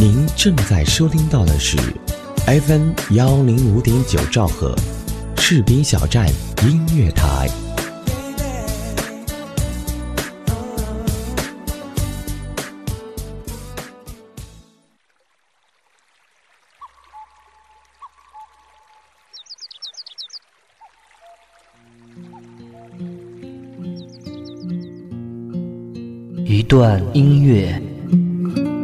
您正在收听到的是 FM 幺零五点九兆赫，士兵小站音乐台。一段音乐，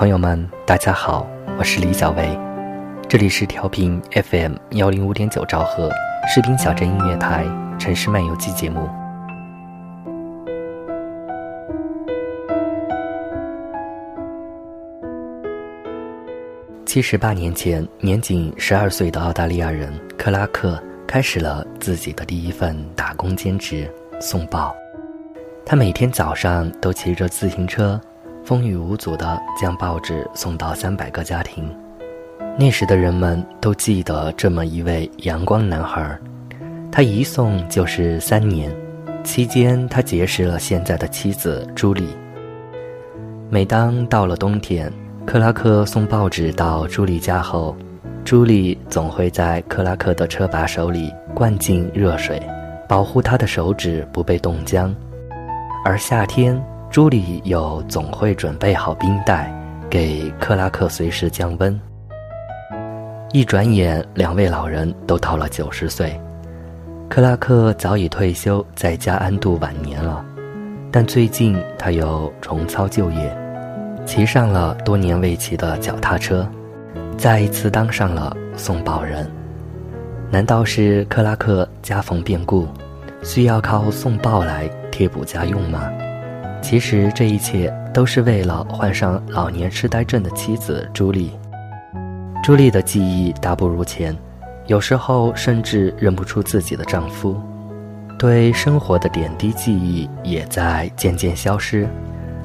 朋友们，大家好，我是李小维，这里是调频 FM 幺零五点九兆赫士兵小镇音乐台《城市漫游记》节目。七十八年前，年仅十二岁的澳大利亚人克拉克开始了自己的第一份打工兼职——送报。他每天早上都骑着自行车。风雨无阻地将报纸送到三百个家庭。那时的人们都记得这么一位阳光男孩，他一送就是三年，期间他结识了现在的妻子朱莉。每当到了冬天，克拉克送报纸到朱莉家后，朱莉总会在克拉克的车把手里灌进热水，保护他的手指不被冻僵。而夏天，朱莉又总会准备好冰袋，给克拉克随时降温。一转眼，两位老人都到了九十岁，克拉克早已退休，在家安度晚年了。但最近他又重操旧业，骑上了多年未骑的脚踏车，再一次当上了送报人。难道是克拉克家逢变故，需要靠送报来贴补家用吗？其实这一切都是为了患上老年痴呆症的妻子朱莉。朱莉的记忆大不如前，有时候甚至认不出自己的丈夫，对生活的点滴记忆也在渐渐消失。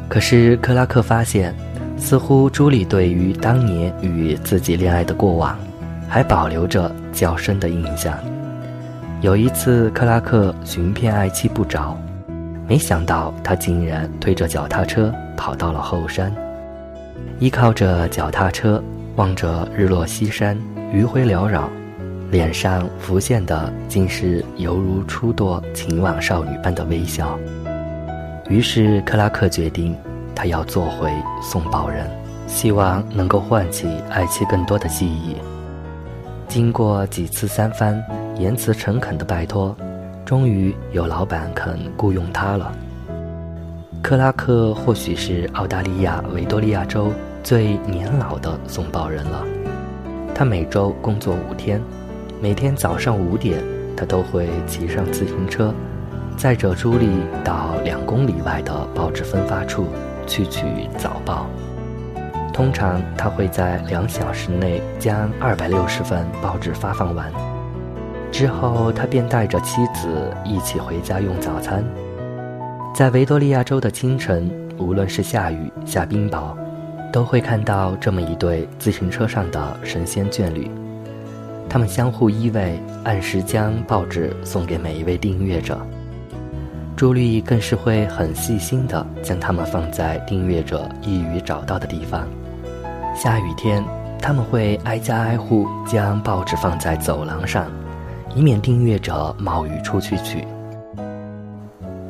可是克拉克发现，似乎朱莉对于当年与自己恋爱的过往，还保留着较深的印象。有一次，克拉克寻遍爱妻不着。没想到他竟然推着脚踏车跑到了后山，依靠着脚踏车，望着日落西山，余晖缭绕，脸上浮现的竟是犹如初堕情网少女般的微笑。于是克拉克决定，他要做回送报人，希望能够唤起爱妻更多的记忆。经过几次三番言辞诚恳的拜托。终于有老板肯雇佣他了。克拉克或许是澳大利亚维多利亚州最年老的送报人了。他每周工作五天，每天早上五点，他都会骑上自行车，载着朱莉到两公里外的报纸分发处去取早报。通常他会在两小时内将二百六十份报纸发放完。之后，他便带着妻子一起回家用早餐。在维多利亚州的清晨，无论是下雨下冰雹，都会看到这么一对自行车上的神仙眷侣。他们相互依偎，按时将报纸送给每一位订阅者。朱莉更是会很细心地将它们放在订阅者易于找到的地方。下雨天，他们会挨家挨户将报纸放在走廊上。以免订阅者冒雨出去取。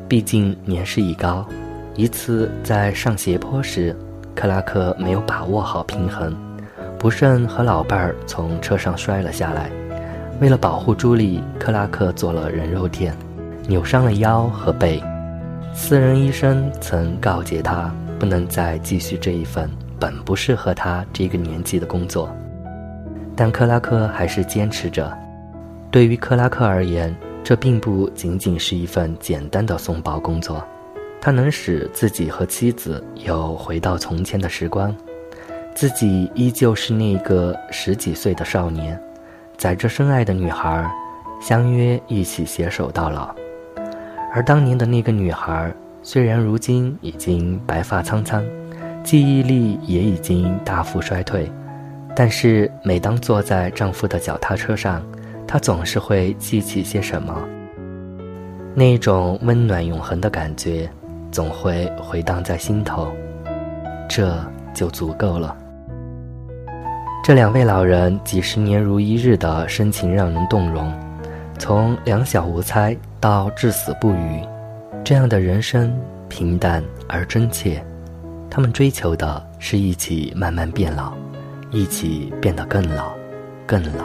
毕竟年事已高，一次在上斜坡时，克拉克没有把握好平衡，不慎和老伴儿从车上摔了下来。为了保护朱莉，克拉克做了人肉垫，扭伤了腰和背。私人医生曾告诫他，不能再继续这一份本不适合他这个年纪的工作，但克拉克还是坚持着。对于克拉克而言，这并不仅仅是一份简单的送报工作，它能使自己和妻子有回到从前的时光，自己依旧是那个十几岁的少年，载着深爱的女孩，相约一起携手到老。而当年的那个女孩，虽然如今已经白发苍苍，记忆力也已经大幅衰退，但是每当坐在丈夫的脚踏车上，他总是会记起些什么。那种温暖永恒的感觉，总会回荡在心头，这就足够了。这两位老人几十年如一日的深情让人动容，从两小无猜到至死不渝，这样的人生平淡而真切。他们追求的是一起慢慢变老，一起变得更老，更老。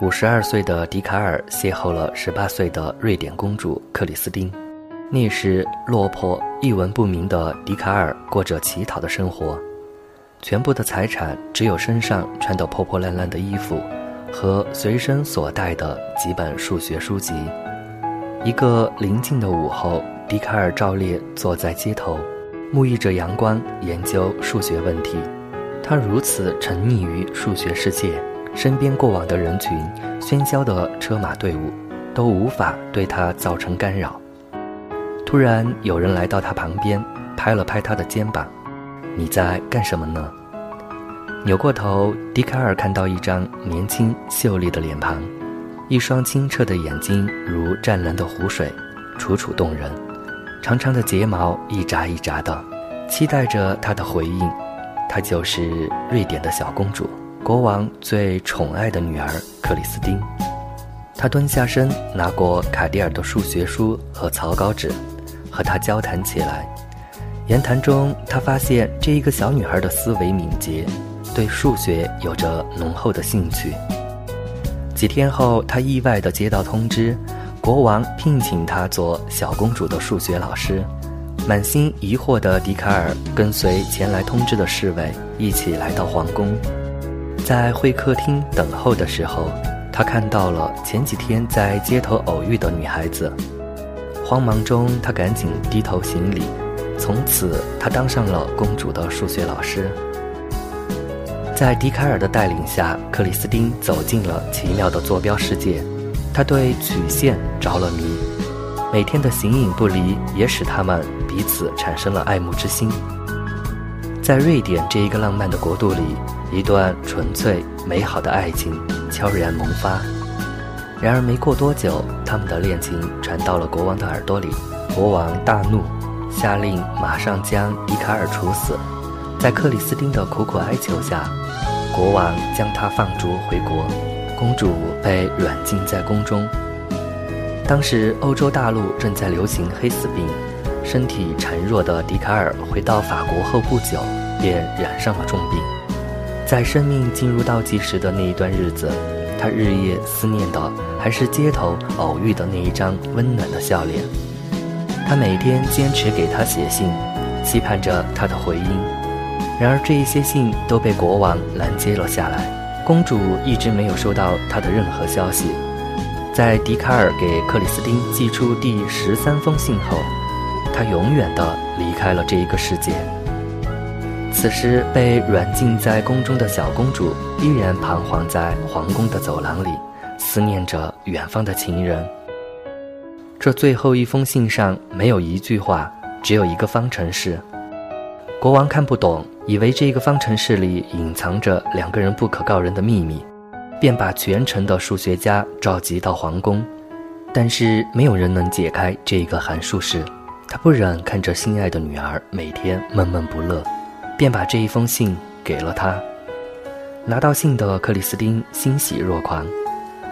五十二岁的笛卡尔邂逅了十八岁的瑞典公主克里斯汀。那时，落魄一文不名的笛卡尔过着乞讨的生活，全部的财产只有身上穿的破破烂烂的衣服和随身所带的几本数学书籍。一个宁静的午后，笛卡尔照例坐在街头，沐浴着阳光，研究数学问题。他如此沉溺于数学世界。身边过往的人群、喧嚣的车马队伍，都无法对他造成干扰。突然，有人来到他旁边，拍了拍他的肩膀：“你在干什么呢？”扭过头，笛卡尔看到一张年轻秀丽的脸庞，一双清澈的眼睛如湛蓝的湖水，楚楚动人。长长的睫毛一眨一眨的，期待着他的回应。她就是瑞典的小公主。国王最宠爱的女儿克里斯汀，他蹲下身，拿过卡迪尔的数学书和草稿纸，和他交谈起来。言谈中，他发现这一个小女孩的思维敏捷，对数学有着浓厚的兴趣。几天后，他意外地接到通知，国王聘请他做小公主的数学老师。满心疑惑的笛卡尔跟随前来通知的侍卫一起来到皇宫。在会客厅等候的时候，他看到了前几天在街头偶遇的女孩子。慌忙中，他赶紧低头行礼。从此，他当上了公主的数学老师。在笛卡尔的带领下，克里斯汀走进了奇妙的坐标世界。他对曲线着了迷，每天的形影不离也使他们彼此产生了爱慕之心。在瑞典这一个浪漫的国度里。一段纯粹美好的爱情悄然萌发，然而没过多久，他们的恋情传到了国王的耳朵里。国王大怒，下令马上将迪卡尔处死。在克里斯汀的苦苦哀求下，国王将他放逐回国，公主被软禁在宫中。当时欧洲大陆正在流行黑死病，身体孱弱的迪卡尔回到法国后不久，便染上了重病。在生命进入倒计时的那一段日子，他日夜思念的还是街头偶遇的那一张温暖的笑脸。他每天坚持给他写信，期盼着他的回音。然而这一些信都被国王拦截了下来。公主一直没有收到他的任何消息。在笛卡尔给克里斯汀寄出第十三封信后，他永远地离开了这一个世界。此时，被软禁在宫中的小公主依然彷徨在皇宫的走廊里，思念着远方的情人。这最后一封信上没有一句话，只有一个方程式。国王看不懂，以为这个方程式里隐藏着两个人不可告人的秘密，便把全城的数学家召集到皇宫。但是没有人能解开这个函数式，他不忍看着心爱的女儿每天闷闷不乐。便把这一封信给了他。拿到信的克里斯汀欣喜若狂，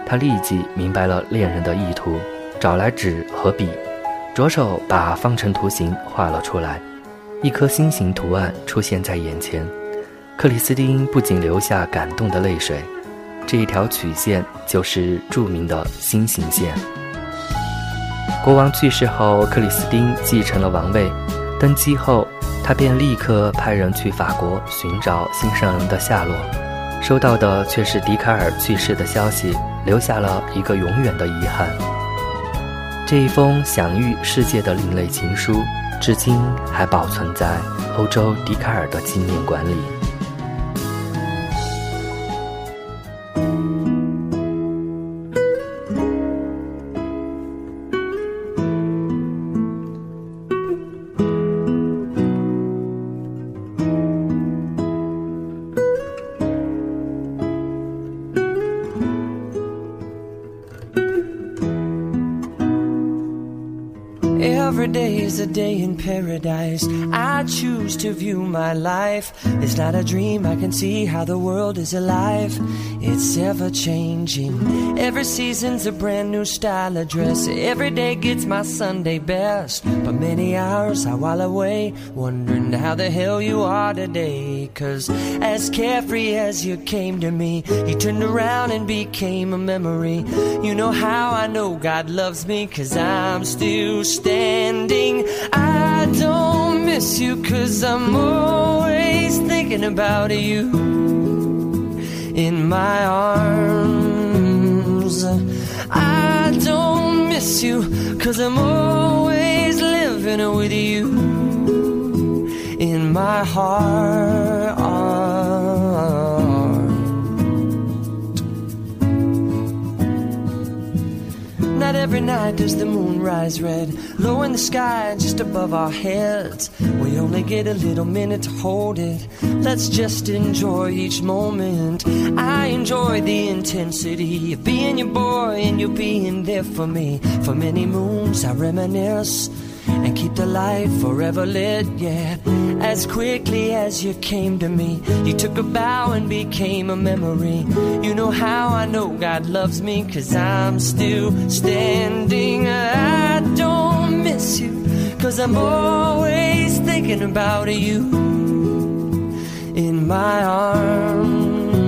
他立即明白了恋人的意图，找来纸和笔，着手把方程图形画了出来。一颗心形图案出现在眼前，克里斯汀不仅流下感动的泪水。这一条曲线就是著名的心形线。国王去世后，克里斯汀继承了王位。登基后，他便立刻派人去法国寻找心上人的下落，收到的却是笛卡尔去世的消息，留下了一个永远的遗憾。这一封享誉世界的另类情书。至今还保存在欧洲笛卡尔的纪念馆里。A day in paradise. I choose to view my life. It's not a dream, I can see how the world is alive. It's ever changing. Every season's a brand new style of dress. Every day gets my Sunday best. But many hours I while away, wondering how the hell you are today. Cause as carefree as you came to me, you turned around and became a memory. You know how I know God loves me, cause I'm still standing. I don't miss you, cause I'm always thinking about you in my arms. I don't miss you, cause I'm always living with you in my heart. Every night does the moon rise red, low in the sky just above our heads. We only get a little minute to hold it. Let's just enjoy each moment. I enjoy the intensity of being your boy and you being there for me. For many moons I reminisce and keep the light forever lit, yeah. As quickly as you came to me, you took a bow and became a memory. You know how I know God loves me, cause I'm still standing. I don't miss you, cause I'm always thinking about you in my arms.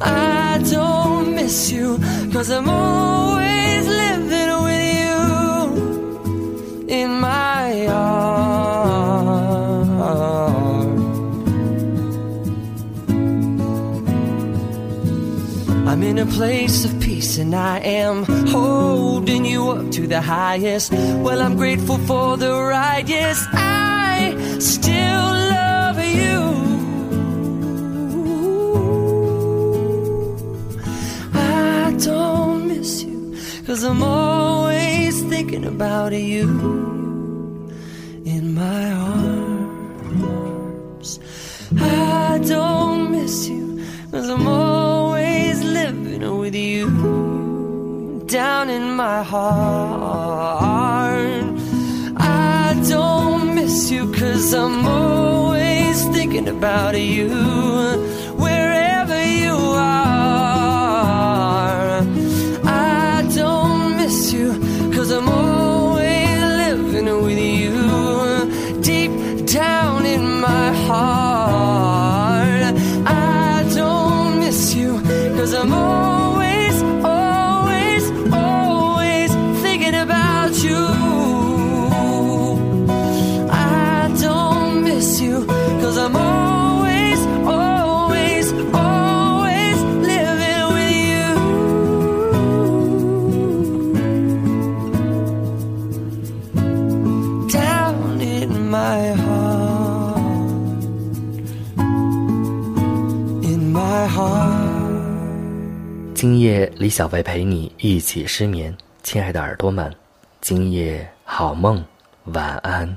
I don't miss you, cause I'm always living in my arms. I'm in a place of peace and I am holding you up to the highest. Well, I'm grateful for the ride. Yes, I still love you. Cause I'm always thinking about you in my arms. I don't miss you, cause I'm always living with you down in my heart. I don't miss you, cause I'm always thinking about you 今夜李小维陪你一起失眠，亲爱的耳朵们，今夜好梦，晚安。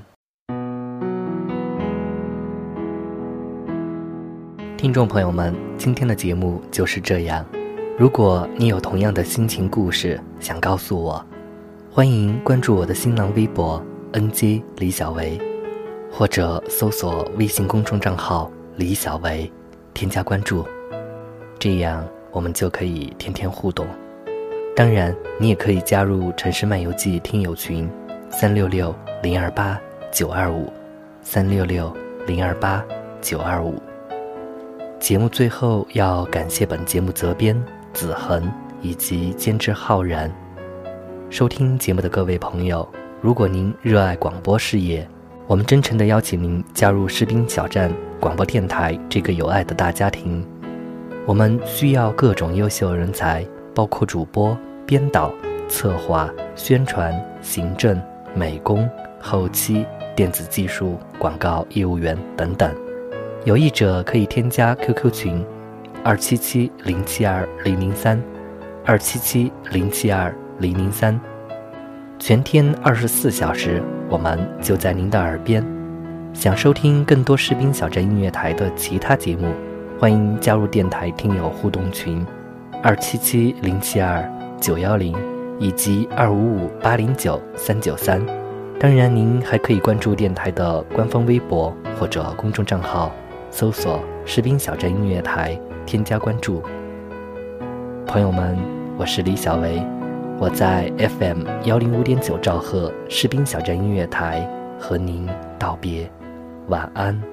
听众朋友们，今天的节目就是这样。如果你有同样的心情故事想告诉我，欢迎关注我的新浪微博 “nj 李小维”，或者搜索微信公众账号“李小维”，添加关注，这样我们就可以天天互动。当然，你也可以加入《城市漫游记》听友群，三六六零二八九二五，三六六零二八九二五。节目最后要感谢本节目责编子恒以及监制浩然。收听节目的各位朋友，如果您热爱广播事业，我们真诚地邀请您加入士兵小站广播电台这个有爱的大家庭。我们需要各种优秀人才，包括主播、编导、策划、宣传、行政、美工、后期、电子技术、广告业务员等等。有意者可以添加 QQ 群：二七七零七二零零三，二七七零七二零零三。全天二十四小时，我们就在您的耳边。想收听更多士兵小镇音乐台的其他节目，欢迎加入电台听友互动群：二七七零七二九幺零以及二五五八零九三九三。当然，您还可以关注电台的官方微博或者公众账号。搜索“士兵小镇音乐台”，添加关注。朋友们，我是李小维，我在 FM 幺零五点九兆赫士兵小镇音乐台和您道别，晚安。